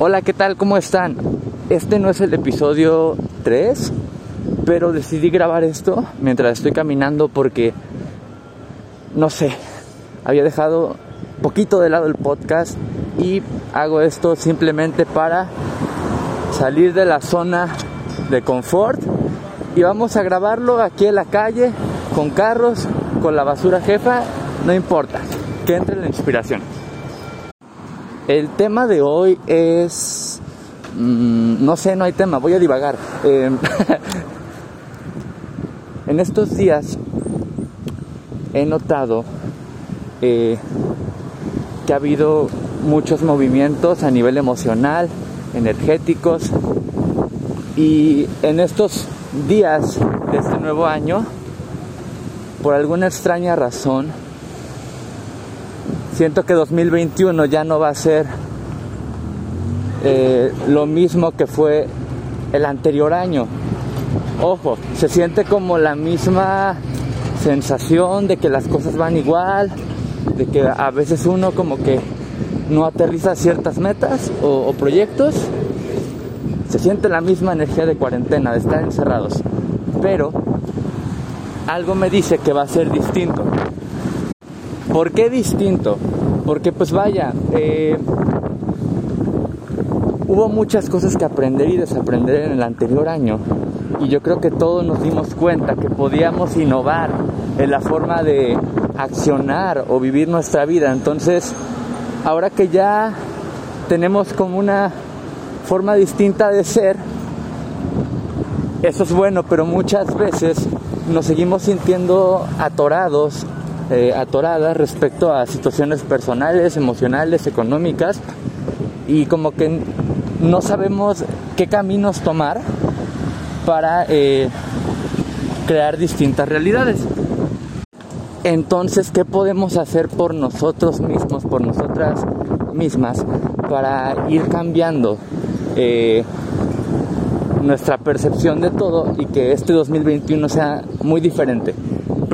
Hola, ¿qué tal? ¿Cómo están? Este no es el episodio 3, pero decidí grabar esto mientras estoy caminando porque, no sé, había dejado poquito de lado el podcast y hago esto simplemente para salir de la zona de confort y vamos a grabarlo aquí en la calle con carros, con la basura jefa, no importa, que entre la inspiración. El tema de hoy es... Mm, no sé, no hay tema, voy a divagar. Eh, en estos días he notado eh, que ha habido muchos movimientos a nivel emocional, energéticos, y en estos días de este nuevo año, por alguna extraña razón, siento que 2021 ya no va a ser eh, lo mismo que fue el anterior año. Ojo, se siente como la misma sensación de que las cosas van igual, de que a veces uno como que no aterriza ciertas metas o, o proyectos. Se siente la misma energía de cuarentena, de estar encerrados. Pero algo me dice que va a ser distinto. ¿Por qué distinto? Porque pues vaya, eh, hubo muchas cosas que aprender y desaprender en el anterior año y yo creo que todos nos dimos cuenta que podíamos innovar en la forma de accionar o vivir nuestra vida. Entonces, ahora que ya tenemos como una forma distinta de ser, eso es bueno, pero muchas veces nos seguimos sintiendo atorados eh, atoradas respecto a situaciones personales, emocionales, económicas y como que no sabemos qué caminos tomar para eh, crear distintas realidades. Entonces, ¿qué podemos hacer por nosotros mismos, por nosotras mismas, para ir cambiando eh, nuestra percepción de todo y que este 2021 sea muy diferente?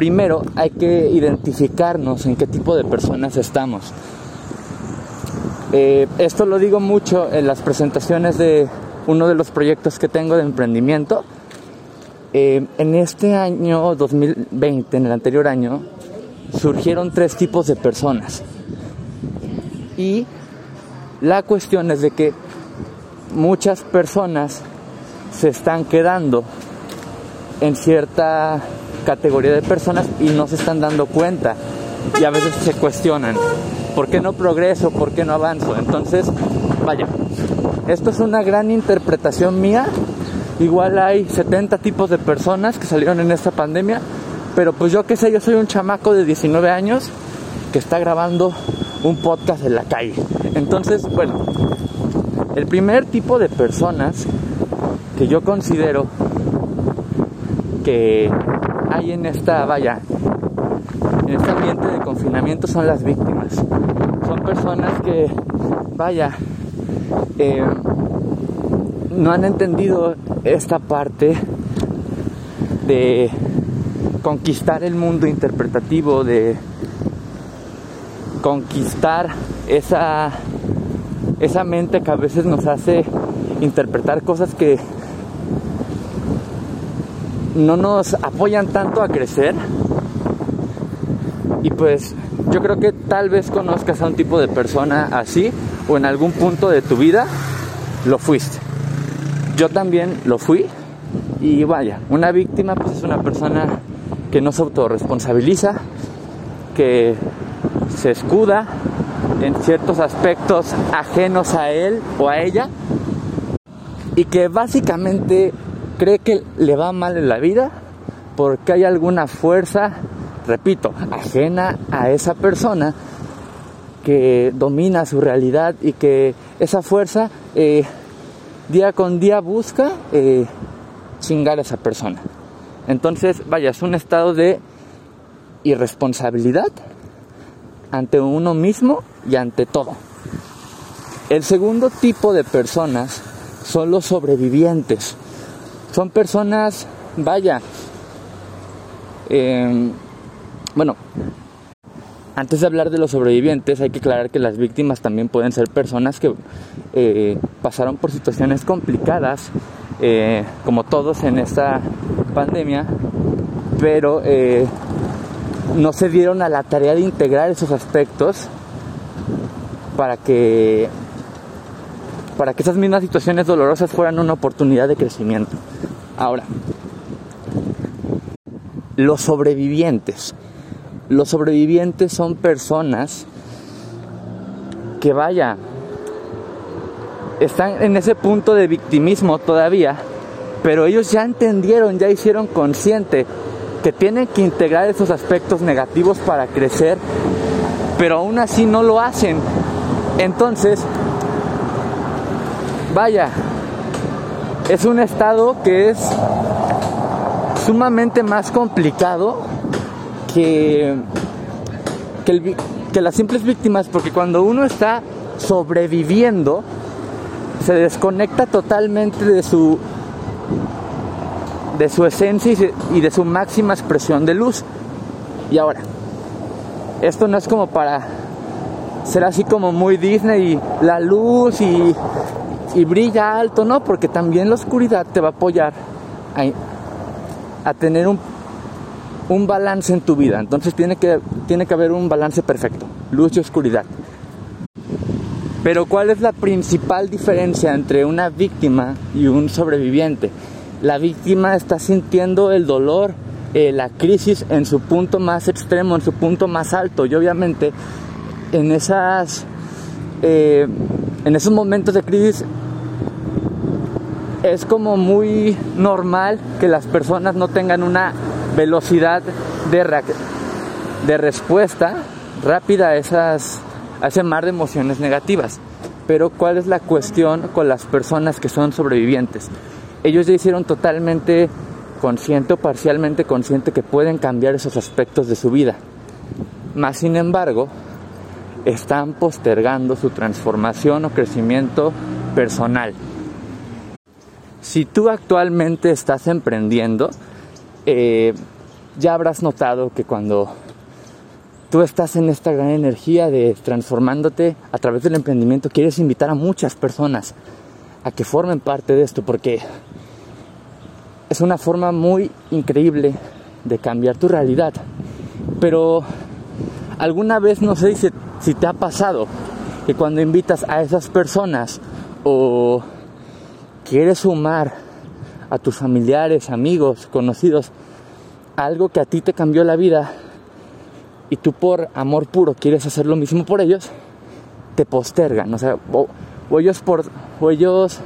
Primero hay que identificarnos en qué tipo de personas estamos. Eh, esto lo digo mucho en las presentaciones de uno de los proyectos que tengo de emprendimiento. Eh, en este año 2020, en el anterior año, surgieron tres tipos de personas. Y la cuestión es de que muchas personas se están quedando en cierta categoría de personas y no se están dando cuenta y a veces se cuestionan, ¿por qué no progreso? ¿Por qué no avanzo? Entonces, vaya, esto es una gran interpretación mía. Igual hay 70 tipos de personas que salieron en esta pandemia, pero pues yo qué sé, yo soy un chamaco de 19 años que está grabando un podcast en la calle. Entonces, bueno, el primer tipo de personas que yo considero que en esta, vaya, en este ambiente de confinamiento son las víctimas. Son personas que, vaya, eh, no han entendido esta parte de conquistar el mundo interpretativo, de conquistar esa, esa mente que a veces nos hace interpretar cosas que no nos apoyan tanto a crecer. Y pues yo creo que tal vez conozcas a un tipo de persona así o en algún punto de tu vida lo fuiste. Yo también lo fui y vaya, una víctima pues es una persona que no se autorresponsabiliza, que se escuda en ciertos aspectos ajenos a él o a ella y que básicamente cree que le va mal en la vida porque hay alguna fuerza, repito, ajena a esa persona que domina su realidad y que esa fuerza eh, día con día busca eh, chingar a esa persona. Entonces, vaya, es un estado de irresponsabilidad ante uno mismo y ante todo. El segundo tipo de personas son los sobrevivientes son personas, vaya, em, bueno, antes de hablar de los sobrevivientes, hay que aclarar que las víctimas también pueden ser personas que eh, pasaron por situaciones complicadas, eh, como todos en esta pandemia, pero eh, no se dieron a la tarea de integrar esos aspectos para que para que esas mismas situaciones dolorosas fueran una oportunidad de crecimiento. Ahora, los sobrevivientes. Los sobrevivientes son personas que vaya, están en ese punto de victimismo todavía, pero ellos ya entendieron, ya hicieron consciente que tienen que integrar esos aspectos negativos para crecer, pero aún así no lo hacen. Entonces, vaya, es un estado que es sumamente más complicado que, que, las simples víctimas, porque cuando uno está sobreviviendo, se desconecta totalmente de su de su esencia y de su máxima expresión de luz. Y ahora, esto no es como para ser así como muy Disney y la luz y, y brilla alto, no, porque también la oscuridad te va a apoyar a, tener un, un, balance en tu vida. Entonces tiene que, tiene que haber un balance perfecto, luz y oscuridad. Pero ¿cuál es la principal diferencia entre una víctima y un sobreviviente? la víctima está sintiendo el dolor, eh, la crisis en su punto más extremo, en su punto más alto. Y obviamente en, esas, eh, en esos momentos de crisis es como muy normal que las personas no tengan una velocidad de, respuesta rápida a, esas, a ese mar de emociones negativas. Pero ¿cuál es la cuestión con las personas que son sobrevivientes? ellos ya hicieron totalmente consciente o parcialmente consciente que pueden cambiar esos aspectos de su vida. Más sin embargo, están postergando su transformación o crecimiento personal. Si tú actualmente estás emprendiendo, eh, ya habrás notado que cuando tú estás en esta gran energía de transformándote a través del emprendimiento, quieres invitar a muchas personas a que formen parte de esto, porque es una forma muy increíble de cambiar tu realidad. Pero alguna vez no sé si, te ha pasado que cuando invitas a esas personas o quieres sumar a tus familiares, amigos, conocidos, algo que a ti te cambió la vida y tú por amor puro quieres hacer lo mismo por ellos, te postergan, o sea, o ellos por, o ellos,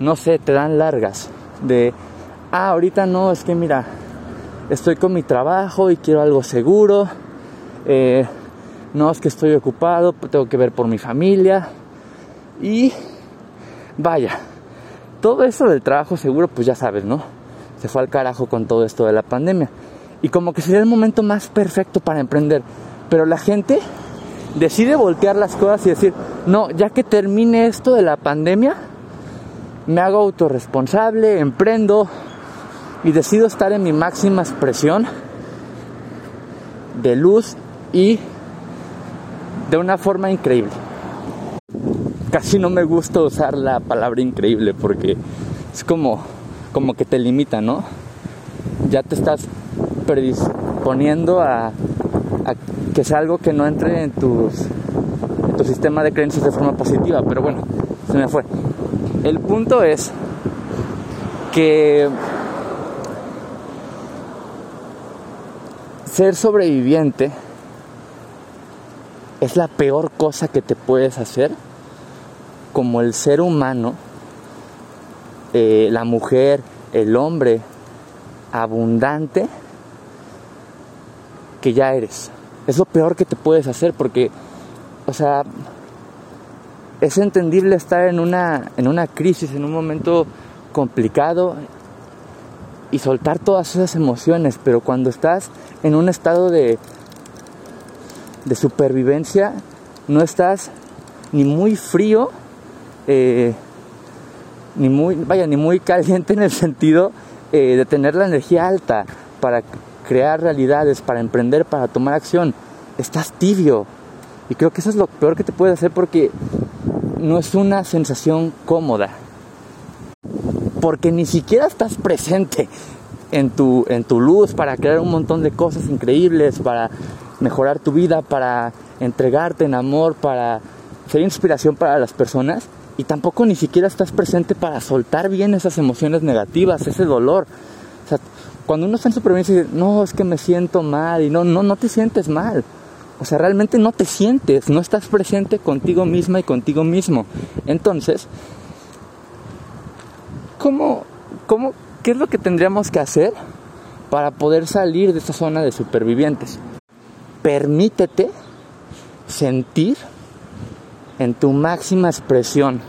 no sé, te dan largas de ah, ahorita no, es que mira, estoy con mi trabajo y quiero algo seguro, eh, no es que estoy ocupado, tengo que ver por mi familia y vaya, todo eso del trabajo seguro, pues ya sabes, ¿no? Se fue al carajo con todo esto de la pandemia. Y como que sería el momento más perfecto para emprender. Pero la gente decide voltear las cosas y decir, no, ya que termine esto de la pandemia, me hago autorresponsable, emprendo, y decido estar en mi máxima expresión de luz y de una forma increíble. Casi no me gusta usar la palabra increíble porque es como, como que te limita, ¿no? Ya te estás predisponiendo a, que sea algo que no entre en, tus, en tu sistema de creencias de forma positiva, pero bueno, se me fue. El punto es que ser sobreviviente es la peor cosa que te puedes hacer como el ser humano, eh, la mujer, el hombre abundante que ya eres. Es lo peor que te puedes hacer porque, o sea, es entendible estar en una, en una crisis, en un momento complicado y soltar todas esas emociones, pero cuando estás en un estado de, de supervivencia, no estás ni muy frío, eh, ni muy, vaya, ni muy caliente en el sentido eh, de tener la energía alta para crear realidades, para emprender, para tomar acción. estás tibio. Y creo que eso es lo peor que te puede hacer porque no es una sensación cómoda. Porque ni siquiera estás presente en tu, en tu luz para crear un montón de cosas increíbles, para mejorar tu vida, para entregarte en amor, para ser inspiración para las personas. Y tampoco ni siquiera estás presente para soltar bien esas emociones negativas, ese dolor. O sea, cuando uno está en supervivencia y dice, no, es que me siento mal, y no, no, no te sientes mal. O sea, realmente no te sientes, no estás presente contigo misma y contigo mismo. Entonces, ¿cómo, cómo, qué es lo que tendríamos que hacer para poder salir de esa zona de supervivientes? Permítete sentir en tu máxima expresión.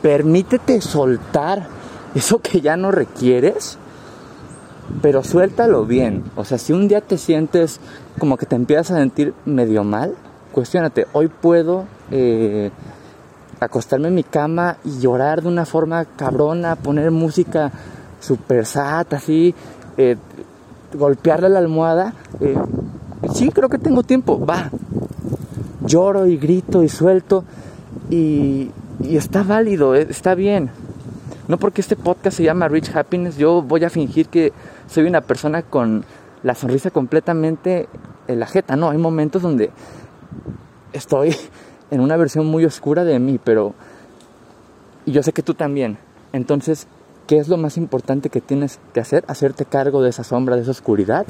Permítete soltar eso que ya no requieres, pero suéltalo bien. O sea, si un día te sientes como que te empiezas a sentir medio mal, cuestionate, hoy puedo eh, acostarme en mi cama y llorar de una forma cabrona, poner música super sat, así, eh, golpearle la almohada. Eh, sí, creo que tengo tiempo, va, lloro y grito y suelto y, está válido, eh, está bien. No porque este podcast se llama Rich Happiness, yo voy a fingir que soy una persona con la sonrisa completamente en la jeta. No, hay momentos donde estoy en una versión muy oscura de mí, pero y yo sé que tú también. Entonces, ¿qué es lo más importante que tienes que hacer? Hacerte cargo de esa sombra, de esa oscuridad.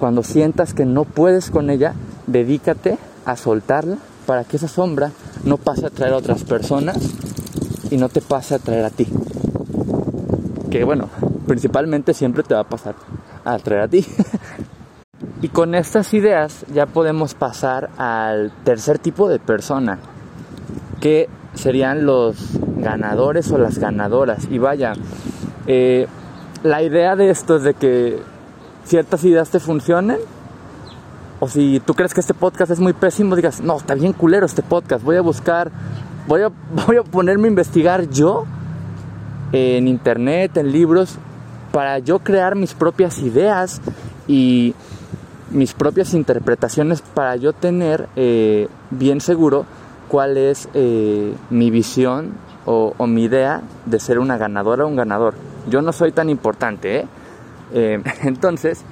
Cuando sientas que no puedes con ella, dedícate a soltarla para que esa sombra no pase a traer a otras personas y no te pase a traer a ti. Que bueno, principalmente siempre te va a pasar a traer a ti. y con estas ideas ya podemos pasar al tercer tipo de persona, que serían los ganadores o las ganadoras. Y vaya, eh, la idea de esto es de que ciertas ideas te funcionen o si tú crees que este podcast es muy pésimo, digas, no, está bien culero este podcast, voy a buscar, voy a, voy a ponerme a investigar yo en internet, en libros, para yo crear mis propias ideas y mis propias interpretaciones para yo tener eh, bien seguro cuál es eh, mi visión o, o, mi idea de ser una ganadora o un ganador. Yo no soy tan importante, ¿eh? Eh entonces,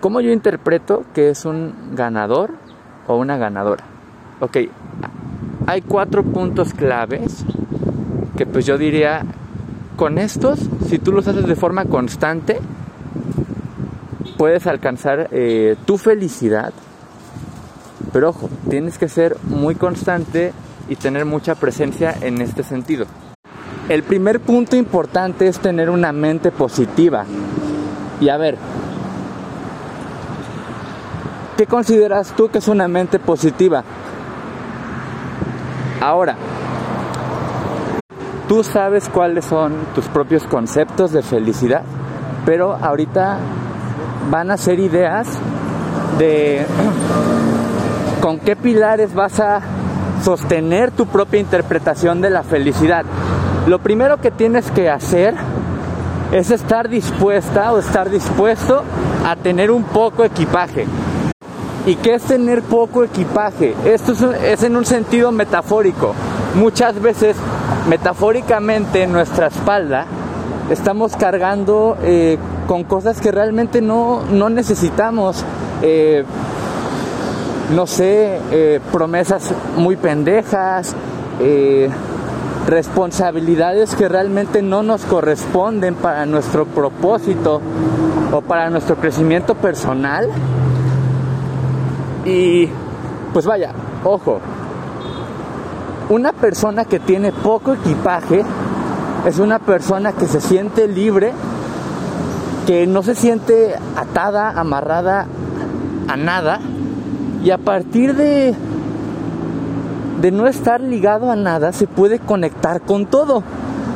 ¿Cómo yo interpreto que es un ganador o una ganadora? Ok, hay cuatro puntos claves que pues yo diría, con estos, si tú los haces de forma constante, puedes alcanzar eh, tu felicidad. Pero ojo, tienes que ser muy constante y tener mucha presencia en este sentido. El primer punto importante es tener una mente positiva. Y a ver, ¿Qué consideras tú que es una mente positiva? Ahora, tú sabes cuáles son tus propios conceptos de felicidad, pero ahorita van a ser ideas de con qué pilares vas a sostener tu propia interpretación de la felicidad. Lo primero que tienes que hacer es estar dispuesta o estar dispuesto a tener un poco equipaje. ¿Y qué es tener poco equipaje? Esto es, en un sentido metafórico. Muchas veces, metafóricamente, en nuestra espalda estamos cargando eh, con cosas que realmente no, necesitamos. Eh, no sé, eh, promesas muy pendejas, responsabilidades que realmente no nos corresponden para nuestro propósito o para nuestro crecimiento personal. Y pues vaya, ojo, una persona que tiene poco equipaje es una persona que se siente libre, que no se siente atada, amarrada a nada, y a partir de, de no estar ligado a nada, se puede conectar con todo.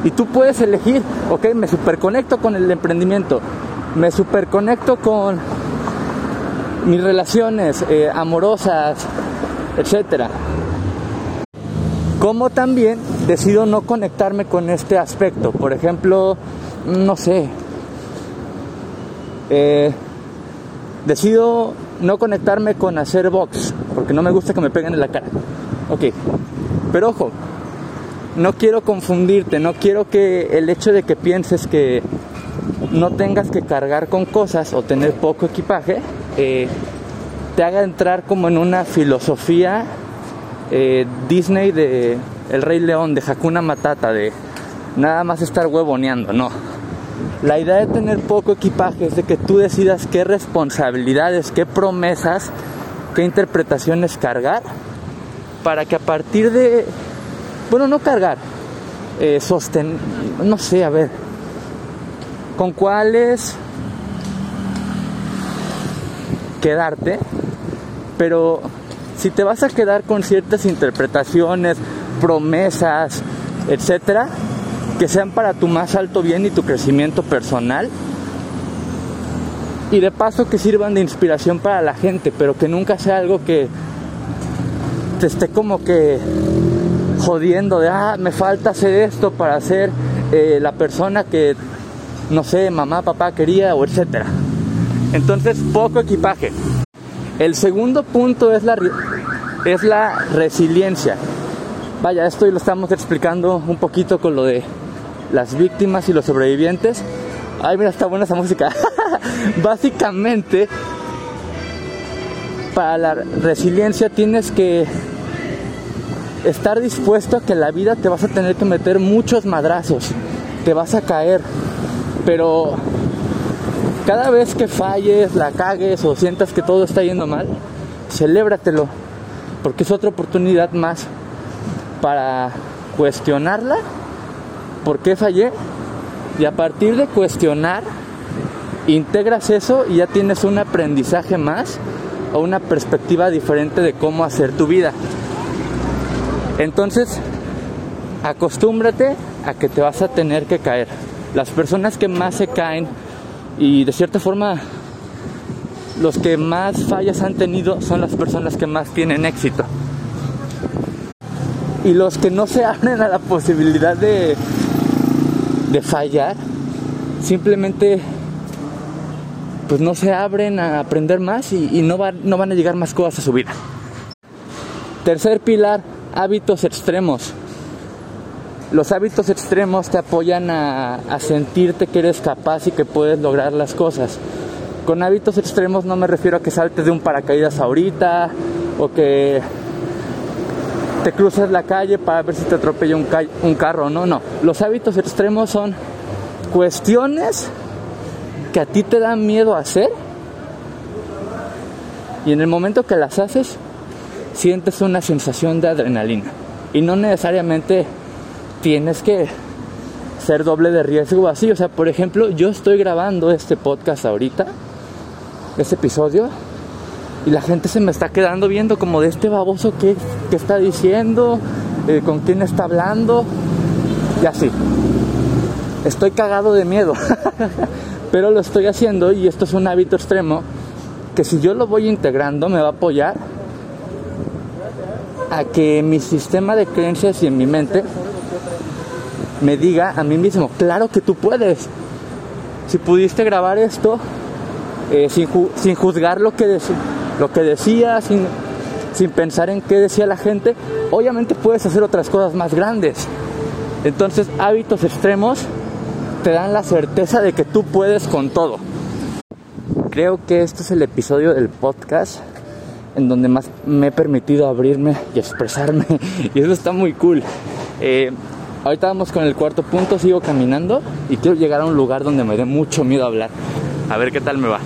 Y tú puedes elegir, ok, me superconecto con el emprendimiento, me superconecto con mis relaciones eh, amorosas, etcétera. Como también decido no conectarme con este aspecto. Por ejemplo, no sé, eh, decido no conectarme con hacer box, porque no me gusta que me peguen en la cara. Ok, pero ojo, no quiero confundirte, no quiero que el hecho de que pienses que no tengas que cargar con cosas o tener poco equipaje, eh, te haga entrar como en una filosofía eh, Disney de El Rey León, de Hakuna Matata, de nada más estar huevoneando, no. La idea de tener poco equipaje es de que tú decidas qué responsabilidades, qué promesas, qué interpretaciones cargar, para que a partir de, bueno, no cargar, eh, no sé, a ver, con cuáles quedarte, pero si te vas a quedar con ciertas interpretaciones, promesas, etcétera, que sean para tu más alto bien y tu crecimiento personal. Y de paso que sirvan de inspiración para la gente, pero que nunca sea algo que te esté como que jodiendo de, ah, me falta hacer esto para ser eh, la persona que, no sé, mamá, papá quería o etcétera. Entonces, poco equipaje. El segundo punto es la, es la resiliencia. Vaya, esto lo estamos explicando un poquito con lo de las víctimas y los sobrevivientes. Ay, mira, está buena esa música. Básicamente, para la resiliencia tienes que estar dispuesto a que la vida te vas a tener que meter muchos madrazos, te vas a caer, pero cada vez que falles, la cagues o sientas que todo está yendo mal, celébratelo, porque es otra oportunidad más para cuestionarla ¿por qué fallé? Y a partir de cuestionar, integras eso y ya tienes un aprendizaje más o una perspectiva diferente de cómo hacer tu vida. Entonces, acostúmbrate a que te vas a tener que caer. Las personas que más se caen y de cierta forma los que más fallas han tenido son las personas que más tienen éxito. Y los que no se abren a la posibilidad de de fallar, simplemente pues no se abren a aprender más y, no, no van a llegar más cosas a su vida. Tercer pilar, hábitos extremos. Los hábitos extremos te apoyan a, a, sentirte que eres capaz y que puedes lograr las cosas. Con hábitos extremos no me refiero a que saltes de un paracaídas ahorita o que te cruzas la calle para ver si te atropella un, un carro. No, no. Los hábitos extremos son cuestiones que a ti te dan miedo hacer y en el momento que las haces sientes una sensación de adrenalina y no necesariamente tienes que ser doble de riesgo así, o sea, por ejemplo, yo estoy grabando este podcast ahorita, este episodio y la gente se me está quedando viendo como de este baboso que, está diciendo, eh, con quién está hablando y así. Estoy cagado de miedo, pero lo estoy haciendo y esto es un hábito extremo que si yo lo voy integrando me va a apoyar a que mi sistema de creencias y en mi mente me diga a mí mismo, claro que tú puedes. Si pudiste grabar esto eh, sin, sin, juzgar lo que, lo que decía, sin, sin pensar en qué decía la gente, obviamente puedes hacer otras cosas más grandes. Entonces hábitos extremos te dan la certeza de que tú puedes con todo. Creo que este es el episodio del podcast en donde más me he permitido abrirme y expresarme y eso está muy cool. Eh, ahorita vamos con el cuarto punto, sigo caminando y quiero llegar a un lugar donde me dé mucho miedo hablar. A ver qué tal me va.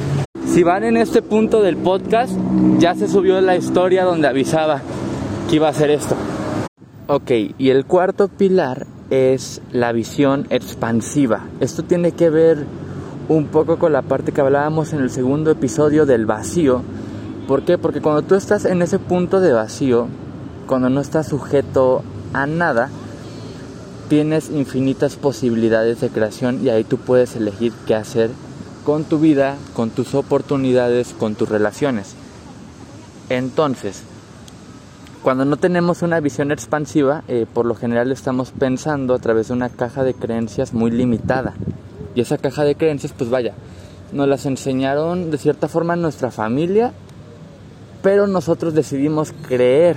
Si van en este punto del podcast, ya se subió la historia donde avisaba que iba a hacer esto. Ok, y el cuarto pilar es la visión expansiva. Esto tiene que ver un poco con la parte que hablábamos en el segundo episodio del vacío. ¿Por qué? Porque cuando tú estás en ese punto de vacío, cuando no estás sujeto a nada, tienes infinitas posibilidades de creación y ahí tú puedes elegir qué hacer con tu vida, con tus oportunidades, con tus relaciones. Entonces, cuando no tenemos una visión expansiva, eh, por lo general estamos pensando a través de una caja de creencias muy limitada. Y esa caja de creencias, pues vaya, nos las enseñaron de cierta forma nuestra familia pero nosotros decidimos creer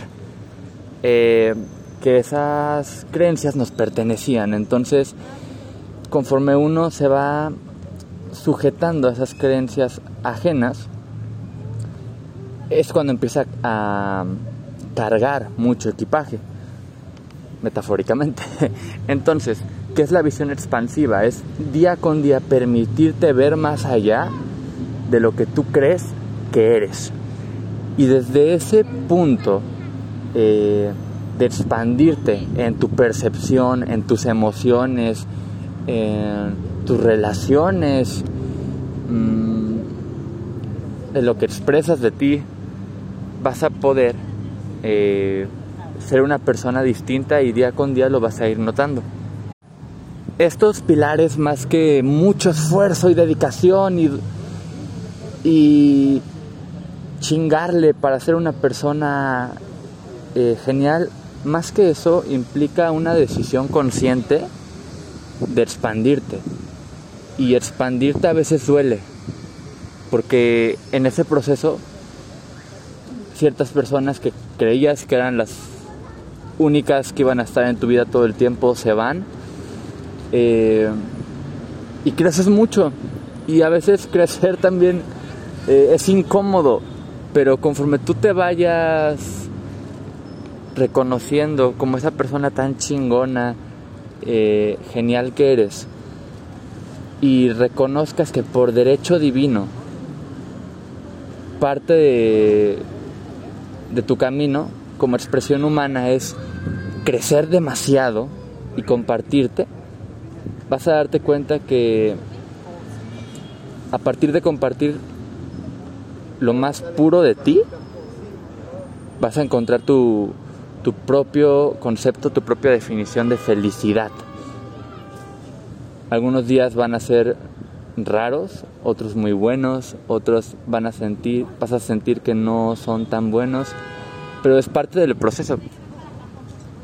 eh, que esas creencias nos pertenecían. Entonces, conforme uno se va sujetando a esas creencias ajenas, es cuando empieza a cargar mucho equipaje, metafóricamente. Entonces, ¿qué es la visión expansiva? Es día con día permitirte ver más allá de lo que tú crees que eres. Y desde ese punto eh, de expandirte en tu percepción, en tus emociones, en tus relaciones, mm, en lo que expresas de ti, vas a poder eh, ser una persona distinta y día con día lo vas a ir notando. Estos pilares, más que mucho esfuerzo y dedicación y, y chingarle para ser una persona eh, genial, más que eso implica una decisión consciente de expandirte. Y expandirte a veces duele, porque en ese proceso ciertas personas que creías que eran las únicas que iban a estar en tu vida todo el tiempo se van. Eh, y creces mucho. Y a veces crecer también eh, es incómodo. Pero conforme tú te vayas reconociendo como esa persona tan chingona, eh, genial que eres, y reconozcas que por derecho divino, parte de, de tu camino como expresión humana es crecer demasiado y compartirte, vas a darte cuenta que a partir de compartir lo más puro de ti, vas a encontrar tu, tu propio concepto, tu propia definición de felicidad. Algunos días van a ser raros, otros muy buenos, otros van a sentir, vas a sentir que no son tan buenos, pero es parte del proceso.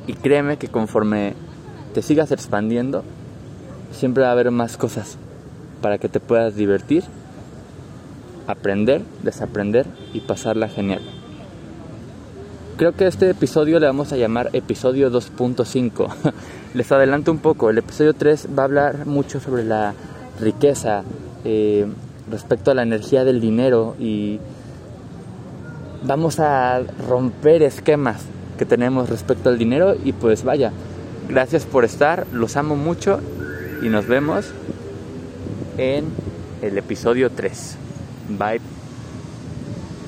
Y créeme que conforme te sigas expandiendo, siempre va a haber más cosas para que te puedas divertir, aprender, desaprender y pasarla genial. Creo que este episodio le vamos a llamar episodio 2.5. Les adelanto un poco, el episodio 3 va a hablar mucho sobre la riqueza, eh, respecto a la energía del dinero y vamos a romper esquemas que tenemos respecto al dinero y pues vaya, gracias por estar, los amo mucho y nos vemos en el episodio 3. Bye.